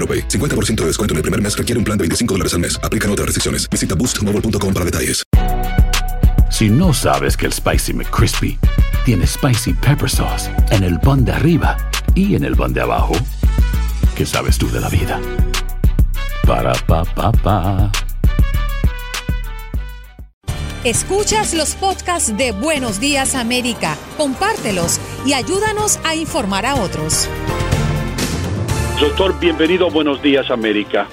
AroPay. 50% de descuento en el primer mes requiere un plan de 25 dólares al mes. Aplican otras restricciones. Visita boostmobile.com para detalles. Si no sabes que el Spicy McCrispy tiene Spicy Pepper Sauce en el pan de arriba y en el pan de abajo, ¿qué sabes tú de la vida? Para, pa, pa, pa. Escuchas los podcasts de Buenos Días América, compártelos y ayúdanos a informar a otros. Doctor, bienvenido Buenos Días América.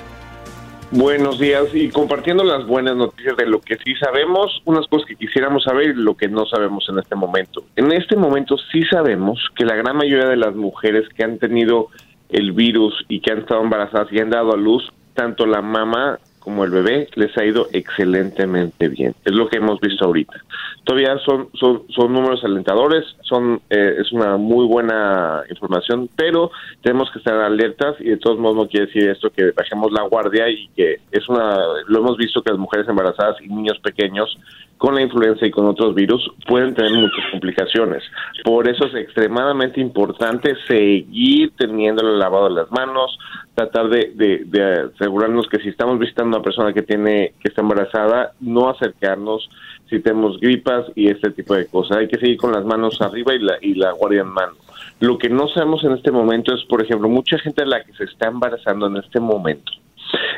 Buenos días y compartiendo las buenas noticias de lo que sí sabemos, unas cosas que quisiéramos saber y lo que no sabemos en este momento. En este momento sí sabemos que la gran mayoría de las mujeres que han tenido el virus y que han estado embarazadas y han dado a luz, tanto la mamá como el bebé les ha ido excelentemente bien. Es lo que hemos visto ahorita. Todavía son son, son números alentadores, son eh, es una muy buena información, pero tenemos que estar alertas y de todos modos no quiere decir esto que bajemos la guardia y que es una lo hemos visto que las mujeres embarazadas y niños pequeños con la influenza y con otros virus pueden tener muchas complicaciones. Por eso es extremadamente importante seguir teniendo el lavado de las manos, tratar de, de, de asegurarnos que si estamos visitando a una persona que tiene que está embarazada, no acercarnos si tenemos gripas y este tipo de cosas. Hay que seguir con las manos arriba y la, y la guardia en mano. Lo que no sabemos en este momento es, por ejemplo, mucha gente a la que se está embarazando en este momento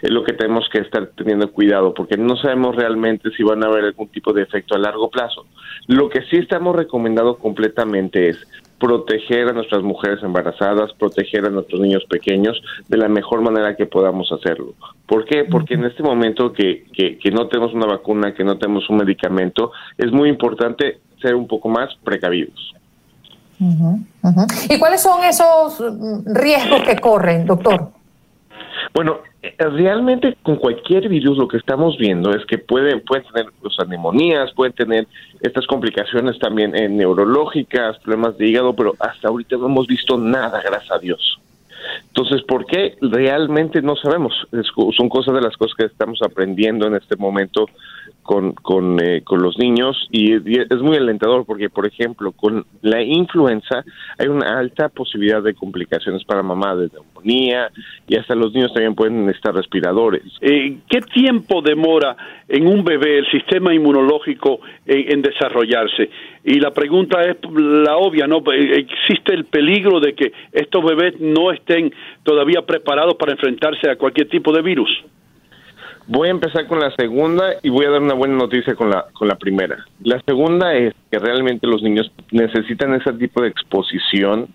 es lo que tenemos que estar teniendo cuidado, porque no sabemos realmente si van a haber algún tipo de efecto a largo plazo. Lo que sí estamos recomendando completamente es proteger a nuestras mujeres embarazadas, proteger a nuestros niños pequeños de la mejor manera que podamos hacerlo. ¿Por qué? Porque en este momento que, que, que no tenemos una vacuna, que no tenemos un medicamento, es muy importante ser un poco más precavidos. ¿Y cuáles son esos mm, riesgos que corren, doctor? Bueno, realmente con cualquier virus lo que estamos viendo es que pueden, pueden tener o neumonías, pueden tener estas complicaciones también eh, neurológicas, problemas de hígado, pero hasta ahorita no hemos visto nada, gracias a Dios. Entonces, ¿por qué? Realmente no sabemos. Es- son cosas de las cosas que estamos aprendiendo en este momento con, con, eh, con los niños y, es muy alentador porque, por ejemplo, con la influenza hay una alta posibilidad de complicaciones para mamá, de neumonía y hasta los niños también pueden necesitar respiradores. Eh, ¿Qué tiempo demora en un bebé el sistema inmunológico en, en desarrollarse? Y la pregunta es la obvia, ¿no? Eh, ¿Existe el peligro de que estos bebés no estén todavía preparados para enfrentarse a cualquier tipo de virus? Voy a empezar con la segunda y voy a dar una buena noticia con la, con la primera. La segunda es que realmente los niños necesitan ese tipo de exposición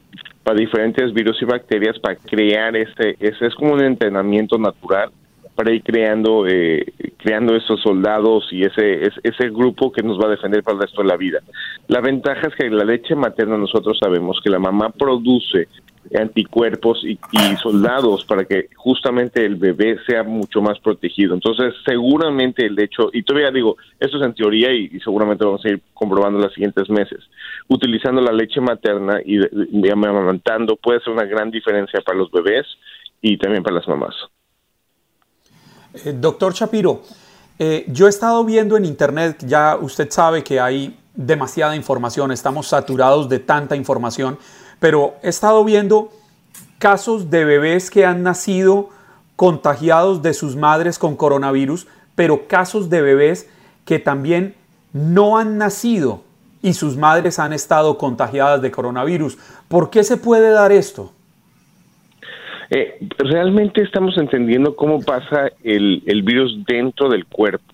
para diferentes virus y bacterias para crear ese, ese es como un entrenamiento natural para ir creando eh, creando esos soldados y ese, ese ese grupo que nos va a defender para el resto de la vida. La ventaja es que la leche materna nosotros sabemos que la mamá produce anticuerpos y, soldados para que justamente el bebé sea mucho más protegido. Entonces, seguramente el hecho, y todavía digo, esto es en teoría y, y seguramente vamos a ir comprobando en los siguientes meses, utilizando la leche materna y, y amamantando puede ser una gran diferencia para los bebés y también para las mamás. Eh, doctor Shapiro, Eh, yo he estado viendo en internet, ya usted sabe que hay demasiada información, estamos saturados de tanta información, pero he estado viendo casos de bebés que han nacido contagiados de sus madres con coronavirus, pero casos de bebés que también no han nacido y sus madres han estado contagiadas de coronavirus. ¿Por qué se puede dar esto? Eh, realmente estamos entendiendo cómo pasa el, el virus dentro del cuerpo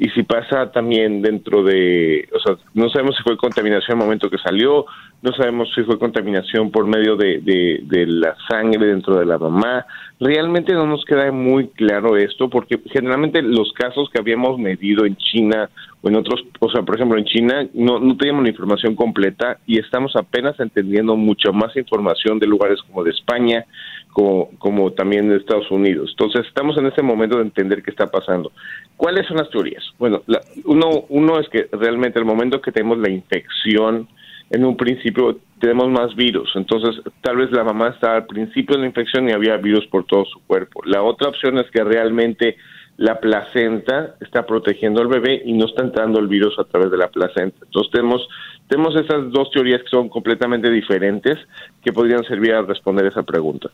y si pasa también dentro de, o sea, no sabemos si fue contaminación el momento que salió, no sabemos si fue contaminación por medio de, de, la sangre dentro de la mamá. Realmente no nos queda muy claro esto porque generalmente los casos que habíamos medido en China o en otros, o sea, por ejemplo en China no, no teníamos la información completa y estamos apenas entendiendo mucho más información de lugares como de España, como, también de Estados Unidos. Entonces estamos en este momento de entender qué está pasando. ¿Cuáles son las teorías? Bueno, uno, uno es que realmente el momento que tenemos la infección, en un principio tenemos más virus, entonces tal vez la mamá está al principio de la infección y había virus por todo su cuerpo. La otra opción es que realmente la placenta está protegiendo al bebé y no está entrando el virus a través de la placenta. Entonces tenemos, tenemos esas dos teorías que son completamente diferentes que podrían servir a responder esa pregunta.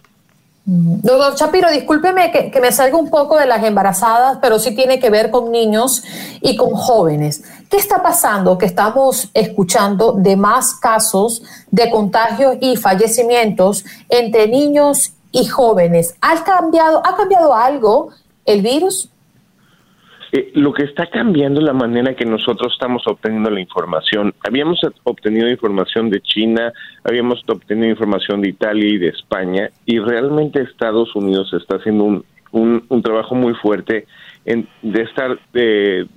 Doctor Chapiro, discúlpeme que, me salga un poco de las embarazadas, pero sí tiene que ver con niños y con jóvenes. ¿Qué está pasando? Que estamos escuchando de más casos de contagios y fallecimientos entre niños y jóvenes. ¿Ha cambiado, ¿Ha cambiado algo el virus? Eh, lo que está cambiando es la manera que nosotros estamos obteniendo la información. Habíamos obtenido información de China, habíamos obtenido información de Italia y de España, y realmente Estados Unidos está haciendo un, un, un trabajo muy fuerte en, de estar de,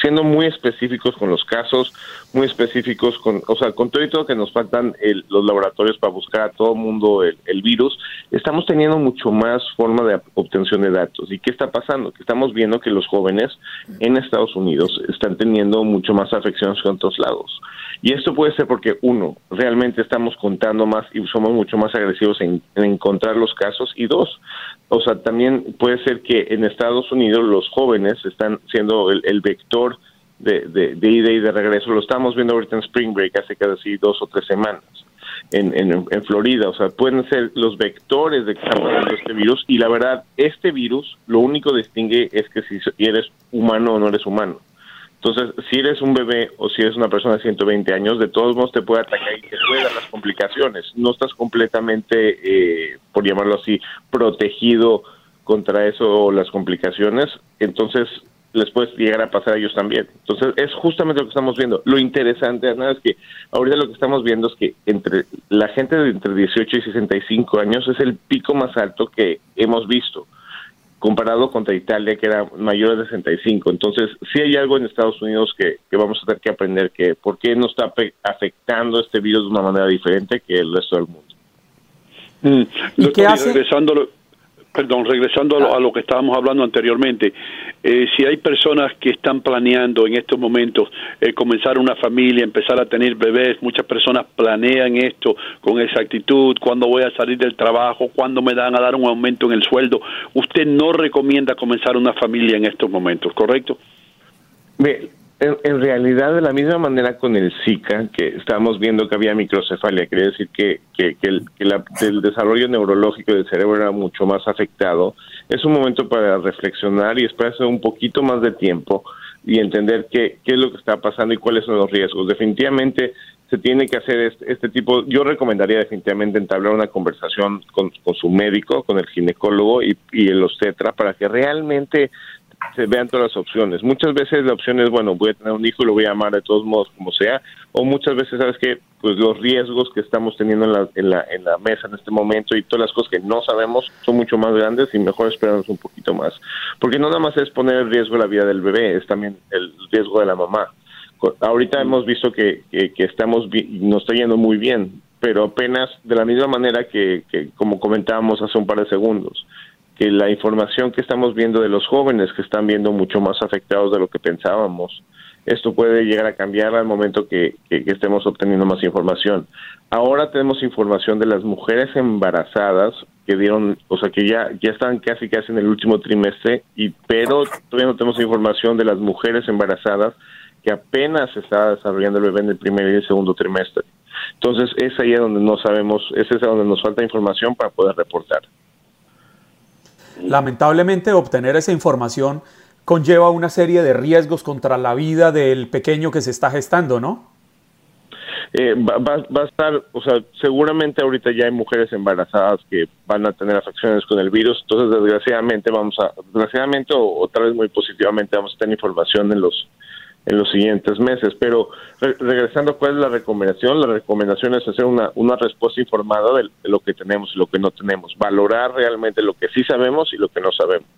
siendo muy específicos con los casos, muy específicos con, o sea, con todo y todo que nos faltan los laboratorios para buscar a todo mundo el, el, virus, estamos teniendo mucho más forma de obtención de datos. ¿Y qué está pasando? Que estamos viendo que los jóvenes en Estados Unidos están teniendo mucho más afecciones que en otros lados. Y esto puede ser porque, uno, realmente estamos contando más y somos mucho más agresivos en, encontrar los casos. Y dos, o sea, también puede ser que en Estados Unidos los jóvenes están siendo el, vector de, de, de, ida y de regreso. Lo estamos viendo ahorita en Spring Break hace casi dos o tres semanas. En, en, en, Florida, o sea, pueden ser los vectores de que está pasando este virus y la verdad, este virus lo único distingue es que si eres humano o no eres humano. Entonces, si eres un bebé o si eres una persona de 120 años, de todos modos te puede atacar y te puede dar las complicaciones. No estás completamente, eh, por llamarlo así, protegido contra eso o las complicaciones. Entonces, les puedes llegar a pasar a ellos también. Entonces, es justamente lo que estamos viendo. Lo interesante, nada es que ahorita lo que estamos viendo es que entre la gente de entre 18 y 65 años es el pico más alto que hemos visto comparado contra Italia, que era mayor de 65. Entonces, sí hay algo en Estados Unidos que, vamos a tener que aprender, que por qué no está afectando este virus de una manera diferente que el resto del mundo. Mm. ¿Y qué hace? Perdón, regresando a lo, que estábamos hablando anteriormente, eh, si hay personas que están planeando en estos momentos eh, comenzar una familia, empezar a tener bebés, muchas personas planean esto con exactitud, cuándo voy a salir del trabajo, cuándo me dan a dar un aumento en el sueldo, usted no recomienda comenzar una familia en estos momentos, ¿correcto? En, realidad, de la misma manera con el Zika, que estábamos viendo que había microcefalia, quiere decir que, que, el, desarrollo neurológico del cerebro era mucho más afectado, es un momento para reflexionar y esperarse un poquito más de tiempo y entender qué, es lo que está pasando y cuáles son los riesgos. Definitivamente se tiene que hacer este, este tipo, yo recomendaría definitivamente entablar una conversación con, con su médico, con el ginecólogo y, y el obstetra para que realmente se vean todas las opciones. Muchas veces la opción es, bueno, voy a tener un hijo y lo voy a amar de todos modos, como sea, o muchas veces, ¿sabes que Pues los riesgos que estamos teniendo en la, en la, en la mesa en este momento y todas las cosas que no sabemos son mucho más grandes y mejor esperarnos un poquito más. Porque no nada más es poner en riesgo la vida del bebé, es también el riesgo de la mamá. Ahorita hemos visto que, que, que estamos, nos está yendo muy bien, pero apenas de la misma manera que, que como comentábamos hace un par de segundos, que la información que estamos viendo de los jóvenes que están viendo mucho más afectados de lo que pensábamos esto puede llegar a cambiar al momento que, estemos obteniendo más información. Ahora tenemos información de las mujeres embarazadas que dieron, o sea, que ya, ya están casi casi en el último trimestre, y pero todavía no tenemos información de las mujeres embarazadas que apenas se está desarrollando el bebé en el primer y el segundo trimestre. Entonces, es ahí donde no sabemos, es ahí donde nos falta información para poder reportar. Lamentablemente, obtener esa información conlleva una serie de riesgos contra la vida del pequeño que se está gestando, ¿no? Eh, va, a estar, o sea, seguramente ahorita ya hay mujeres embarazadas que van a tener afecciones con el virus, entonces desgraciadamente vamos a, desgraciadamente o otra vez muy positivamente vamos a tener información en los en los siguientes meses. Pero regresando, ¿cuál es la recomendación? La recomendación es hacer una, una respuesta informada de, lo que tenemos y lo que no tenemos, valorar realmente lo que sí sabemos y lo que no sabemos.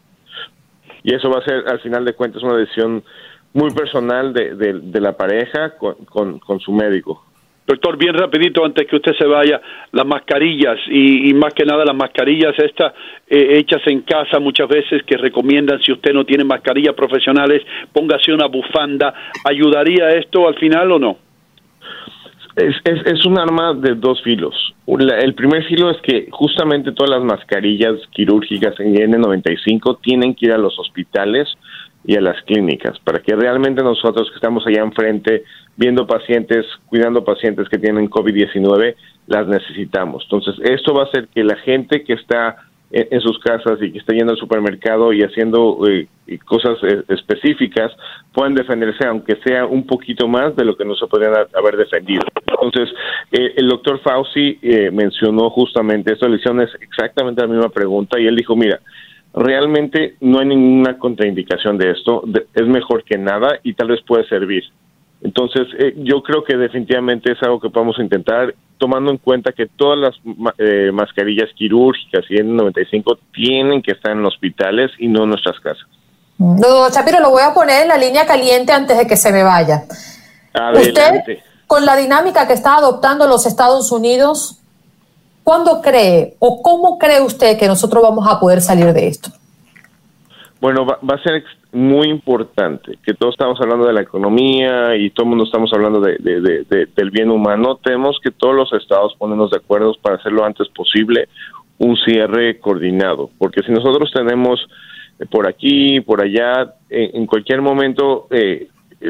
Y eso va a ser, al final de cuentas, una decisión muy personal de, de, la pareja con, con su médico. Doctor, bien rapidito antes que usted se vaya, las mascarillas y, más que nada las mascarillas estas eh, hechas en casa muchas veces que recomiendan si usted no tiene mascarillas profesionales, póngase una bufanda. ¿Ayudaría esto al final o no? Es, es, es un arma de dos filos. El primer filo es que justamente todas las mascarillas quirúrgicas en N95 tienen que ir a los hospitales y a las clínicas para que realmente nosotros que estamos allá enfrente viendo pacientes, cuidando pacientes que tienen COVID-19, las necesitamos. Entonces, esto va a hacer que la gente que está en, sus casas y que está yendo al supermercado y haciendo eh, cosas eh, específicas puedan defenderse, aunque sea un poquito más de lo que no se podrían haber defendido. Entonces, eh, el doctor Fauci mencionó justamente esto, le hicieron exactamente la misma pregunta y él dijo, mira, realmente no hay ninguna contraindicación de esto, es mejor que nada y tal vez puede servir. Entonces, eh, yo creo que definitivamente es algo que podemos intentar, tomando en cuenta que todas las eh, mascarillas quirúrgicas y N95 tienen que estar en hospitales y no en nuestras casas. No, Chapiro, lo voy a poner en la línea caliente antes de que se me vaya. Usted, con la dinámica que está adoptando los Estados Unidos, ¿cuándo cree o cómo cree usted que nosotros vamos a poder salir de esto? Bueno, va, a ser muy importante que todos estamos hablando de la economía y todo el mundo estamos hablando de, del bien humano. Tenemos que todos los estados ponernos de acuerdo para hacer lo antes posible un cierre coordinado, porque si nosotros tenemos eh, por aquí, por allá, en cualquier momento eh,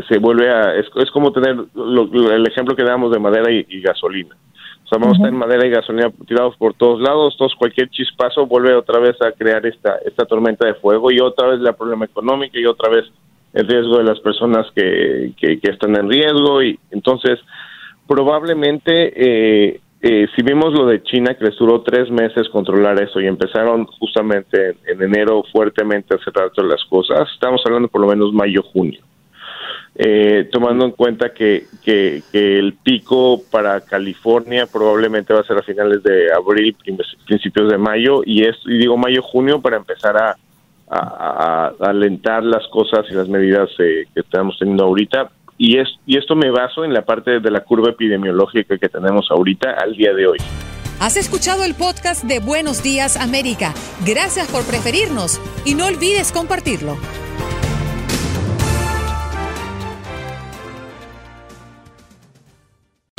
se vuelve a... Es, como tener el ejemplo que damos de madera y gasolina o sea, vamos a tener madera y gasolina tirados por todos lados, entonces cualquier chispazo vuelve otra vez a crear esta, esta tormenta de fuego y otra vez la problema económico y otra vez el riesgo de las personas que, que, están en riesgo. Y entonces probablemente eh, eh, si vimos lo de China que les duró tres meses controlar eso y empezaron justamente en, en enero fuertemente a cerrar todas las cosas, estamos hablando por lo menos mayo junio eh, tomando en cuenta que, el pico para California probablemente va a ser a finales de abril, principios de mayo, y, es, y digo mayo-junio para empezar a, a, alentar las cosas y las medidas eh, que estamos teniendo ahorita. Y, es, y esto me baso en la parte de la curva epidemiológica que tenemos ahorita al día de hoy. Has escuchado el podcast de Buenos Días América. Gracias por preferirnos y no olvides compartirlo.